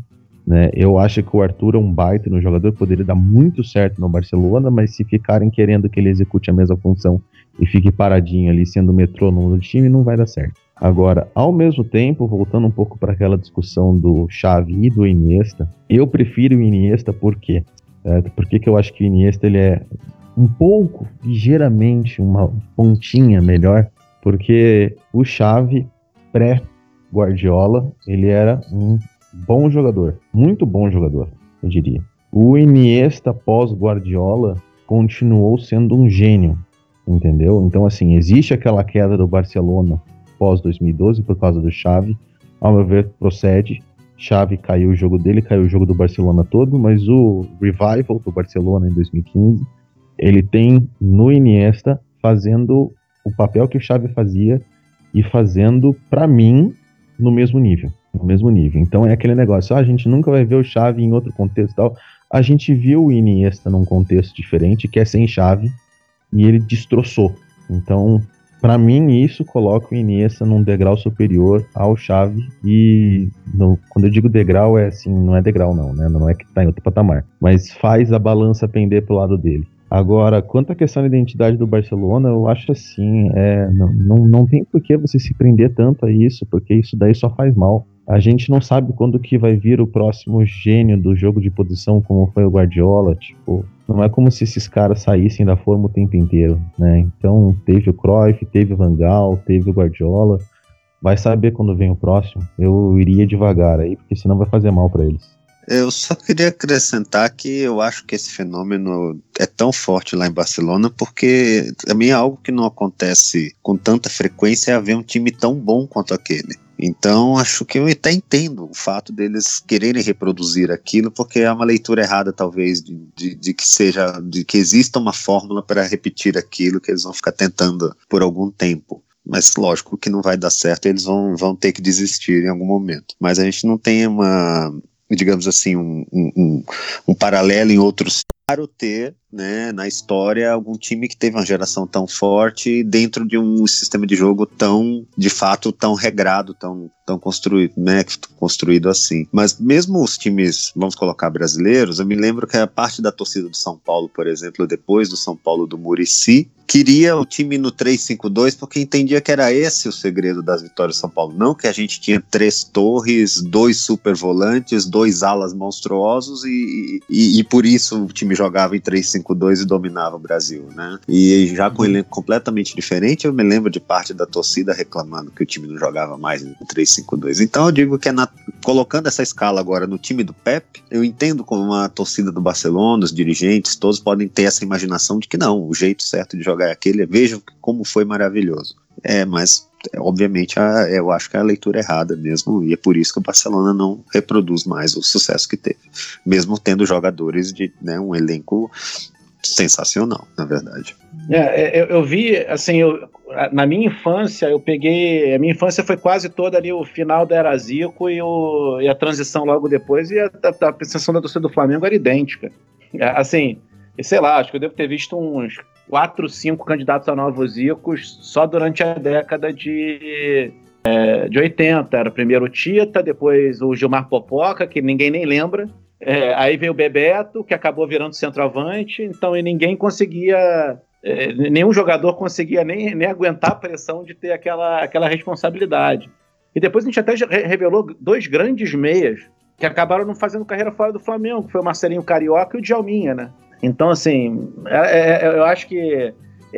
né? Eu acho que o Arthur é um baita no jogador, poderia dar muito certo no Barcelona, mas se ficarem querendo que ele execute a mesma função e fique paradinho ali sendo metrônomo do time, não vai dar certo. Agora, ao mesmo tempo, voltando um pouco para aquela discussão do Xavi e do Iniesta, eu prefiro o Iniesta por quê? Certo? Por que, que eu acho que o Iniesta ele é um pouco, ligeiramente, uma pontinha melhor? Porque o Xavi, pré-Guardiola, ele era um bom jogador, muito bom jogador, eu diria. O Iniesta pós-Guardiola continuou sendo um gênio, entendeu? Então, assim, existe aquela queda do Barcelona pós 2012 por causa do Xavi. Ao meu ver, procede. Xavi caiu o jogo dele, caiu o jogo do Barcelona todo, mas o revival do Barcelona em 2015, ele tem no Iniesta fazendo o papel que o Xavi fazia e fazendo, para mim, no mesmo nível. No mesmo nível. Então é aquele negócio, ah, a gente nunca vai ver o Xavi em outro contexto tal. A gente viu o Iniesta num contexto diferente, que é sem chave, e ele destroçou. Então, para mim, isso coloca o Iniesta num degrau superior ao Xavi e no, quando eu digo degrau é assim, não é degrau não, né? Não é que tá em outro patamar, mas faz a balança pender pro lado dele. Agora, quanto à questão da identidade do Barcelona, eu acho assim, é, não, não, não tem por que você se prender tanto a isso, porque isso daí só faz mal. A gente não sabe quando que vai vir o próximo gênio do jogo de posição, como foi o Guardiola. Tipo, não é como se esses caras saíssem da forma o tempo inteiro, né? Então, teve o Cruyff, teve o Van Gaal, teve o Guardiola. Vai saber quando vem o próximo. Eu iria devagar aí, porque senão vai fazer mal para eles. Eu só queria acrescentar que eu acho que esse fenômeno é tão forte lá em Barcelona porque também é algo que não acontece com tanta frequência é haver um time tão bom quanto aquele. Então, acho que eu até entendo o fato deles quererem reproduzir aquilo, porque é uma leitura errada, talvez, de, de, de que seja, de que exista uma fórmula para repetir aquilo que eles vão ficar tentando por algum tempo. Mas lógico que não vai dar certo, eles vão, vão ter que desistir em algum momento. Mas a gente não tem uma, digamos assim, um, um, um, um paralelo em outros. Claro ter né, na história algum time que teve uma geração tão forte dentro de um sistema de jogo tão, de fato, tão regrado, tão, tão construído, né, construído assim. Mas mesmo os times, vamos colocar brasileiros, eu me lembro que a parte da torcida do São Paulo, por exemplo, depois do São Paulo do Murici, queria o time no 3-5-2 porque entendia que era esse o segredo das vitórias do São Paulo. Não que a gente tinha três torres, dois super volantes, dois alas monstruosos e, e, e por isso o time jogava em 3-5-2 e dominava o Brasil, né? E já com um elenco completamente diferente, eu me lembro de parte da torcida reclamando que o time não jogava mais em 3-5-2. Então eu digo que é na, colocando essa escala agora no time do Pep, eu entendo como uma torcida do Barcelona, os dirigentes, todos podem ter essa imaginação de que não, o jeito certo de jogar jogar aquele, vejam como foi maravilhoso. É, mas é, obviamente, a, eu acho que a leitura é errada mesmo, e é por isso que o Barcelona não reproduz mais o sucesso que teve, mesmo tendo jogadores de né, um elenco sensacional, na verdade. É, é, eu, eu vi, assim, eu, na minha infância, eu peguei. A minha infância foi quase toda ali o final da Era Zico e, o, e a transição logo depois, e a, a, a da torcida do Flamengo era idêntica. É, assim, sei lá, acho que eu devo ter visto uns quatro, cinco candidatos a novos Zicos só durante a década de, é, de 80. Era primeiro o Tita, depois o Gilmar Popoca, que ninguém nem lembra. É, aí veio o Bebeto, que acabou virando centroavante, então e ninguém conseguia. É, nenhum jogador conseguia nem, nem aguentar a pressão de ter aquela, aquela responsabilidade. E depois a gente até revelou dois grandes meias que acabaram não fazendo carreira fora do Flamengo, que foi o Marcelinho Carioca e o Djalminha, né? Então, assim, é, é, eu acho que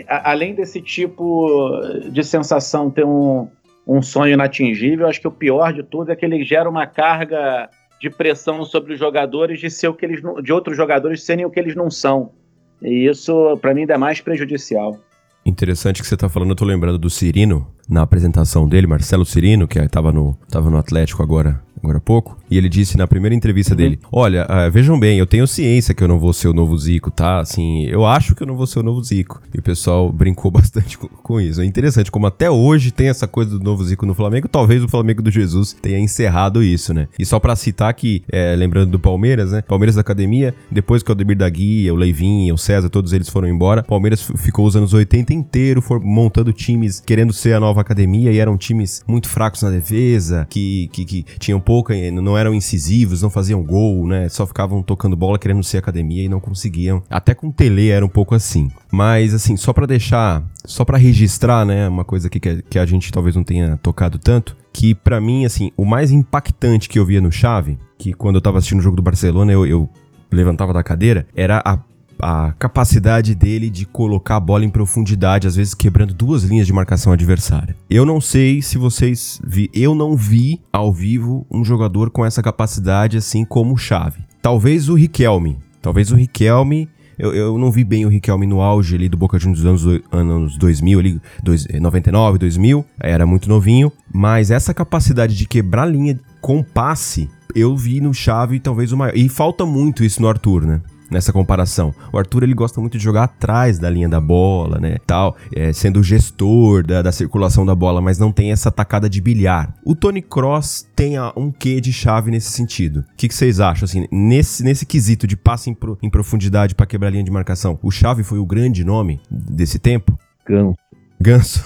além desse tipo de sensação ter um, um sonho inatingível, acho que o pior de tudo é que ele gera uma carga de pressão sobre os jogadores de ser o que eles de outros jogadores serem o que eles não são. E isso, para mim, ainda é mais prejudicial. Interessante que você está falando, eu tô lembrando do Cirino, na apresentação dele, Marcelo Cirino, que estava no, tava no Atlético agora agora há pouco, e ele disse na primeira entrevista uhum. dele: Olha, uh, vejam bem, eu tenho ciência que eu não vou ser o novo Zico, tá? Assim, eu acho que eu não vou ser o novo Zico. E o pessoal brincou bastante com, com isso. É interessante como até hoje tem essa coisa do novo Zico no Flamengo. Talvez o Flamengo do Jesus tenha encerrado isso, né? E só para citar aqui, é, lembrando do Palmeiras, né? Palmeiras da Academia, depois que o Ademir da Guia, o Leivinho, o César, todos eles foram embora, Palmeiras ficou os anos 80 inteiro montando times, querendo ser a nova academia, e eram times muito fracos na defesa, que, que, que tinham pouca, não eram incisivos, não faziam gol, né? Só ficavam tocando bola querendo ser academia e não conseguiam. Até com o Tele era um pouco assim. Mas assim, só para deixar, só para registrar, né, uma coisa aqui que, que a gente talvez não tenha tocado tanto, que para mim, assim, o mais impactante que eu via no Chave, que quando eu tava assistindo o jogo do Barcelona, eu, eu levantava da cadeira, era a a capacidade dele de colocar a bola em profundidade, às vezes quebrando duas linhas de marcação adversária. Eu não sei se vocês vi, eu não vi ao vivo um jogador com essa capacidade assim como o Chave. Talvez o Riquelme, talvez o Riquelme eu, eu não vi bem o Riquelme no auge ali do Boca Juniors dos anos, anos 2000, ali, dois, 99, 2000, era muito novinho, mas essa capacidade de quebrar linha com passe, eu vi no Chave talvez o maior. E falta muito isso no Arthur, né? Nessa comparação. O Arthur ele gosta muito de jogar atrás da linha da bola, né? Tal, é, sendo o gestor da, da, circulação da bola, mas não tem essa tacada de bilhar. O Tony Cross tem um quê de chave nesse sentido. O que, que, vocês acham, assim, nesse, nesse quesito de passe em, pro, em profundidade para quebrar a linha de marcação? O Chave foi o grande nome desse tempo? Ganso. Ganso.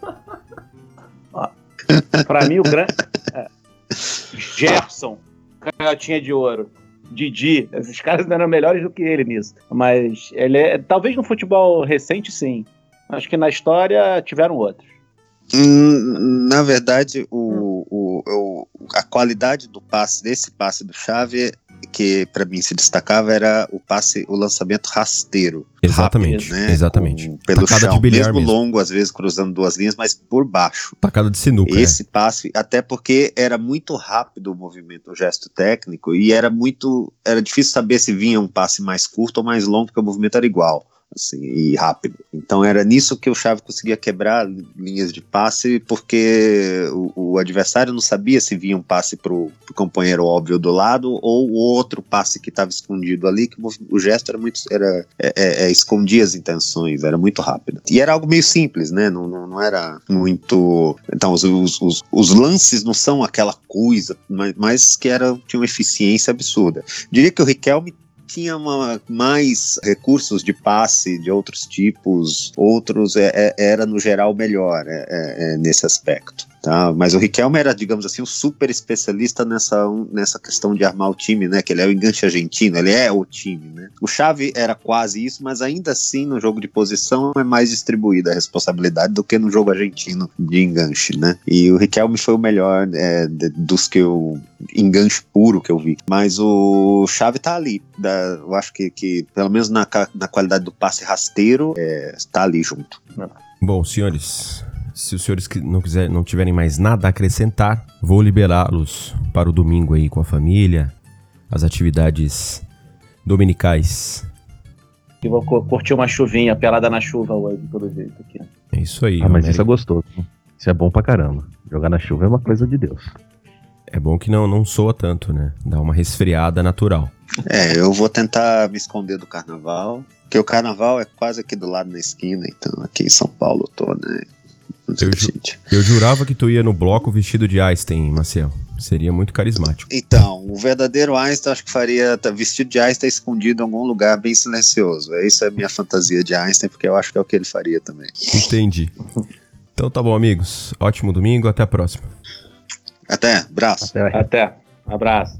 para mim, o grande. É, Gerson, canhotinha de ouro. Didi, esses caras ainda eram melhores do que ele nisso. Mas ele é. Talvez no futebol recente, sim. Acho que na história tiveram outros. Hum, na verdade, o, o, o, a qualidade do passe, desse passe do Chave que para mim se destacava era o passe, o lançamento rasteiro. Exatamente, rápido, né? exatamente. Com, pelo Tacada chão, mesmo, mesmo, longo, às vezes cruzando duas linhas, mas por baixo. Tacada de sinuca. Esse é. passe, até porque era muito rápido o movimento, o gesto técnico, e era muito, era difícil saber se vinha um passe mais curto ou mais longo, porque o movimento era igual assim, e rápido. Então era nisso que o Chave conseguia quebrar linhas de passe, porque o, o adversário não sabia se vinha um passe pro, pro companheiro óbvio do lado ou o outro passe que estava escondido ali, que o, o, gesto era muito era é, é, é, escondia as intenções, era muito rápido. E era algo meio simples, né? Não, não, não era muito. Então os, os, os, os lances não são aquela coisa, mas, mas que era tinha uma eficiência absurda. Diria que o Riquelme tinha uma, mais recursos de passe de outros tipos, outros é, é, era no geral melhor é, é, é nesse aspecto. Tá? Mas o Riquelme era, digamos assim, um super especialista nessa, um, nessa questão de armar o time, né? Que ele é o enganche argentino, ele é o time, né? O Xavi era quase isso, mas ainda assim no jogo de posição é mais distribuída a responsabilidade do que no jogo argentino de enganche, né? E o Riquelme foi o melhor é, de, dos que eu enganche puro que eu vi. Mas o Xavi tá ali, da, eu acho que, que pelo menos na, na qualidade do passe rasteiro, é, tá ali junto. Bom, senhores, se os senhores não, quiser, não tiverem mais nada a acrescentar, vou liberá-los para o domingo aí com a família, as atividades dominicais. E vou curtir uma chuvinha pelada na chuva hoje, pelo jeito aqui. É isso aí. Ah, mas isso é gostoso. Isso é bom pra caramba. Jogar na chuva é uma coisa de Deus. É bom que não, não soa tanto, né? Dá uma resfriada natural. É, eu vou tentar me esconder do carnaval, porque o carnaval é quase aqui do lado na esquina, então aqui em São Paulo eu tô, né? Eu, ju eu jurava que tu ia no bloco vestido de Einstein, Marcel. Seria muito carismático. Então, o verdadeiro Einstein acho que faria tá vestido de Einstein escondido em algum lugar bem silencioso. É isso é a minha fantasia de Einstein, porque eu acho que é o que ele faria também. Entendi. Então tá bom, amigos. Ótimo domingo, até a próxima. Até, abraço. Até. até. Abraço.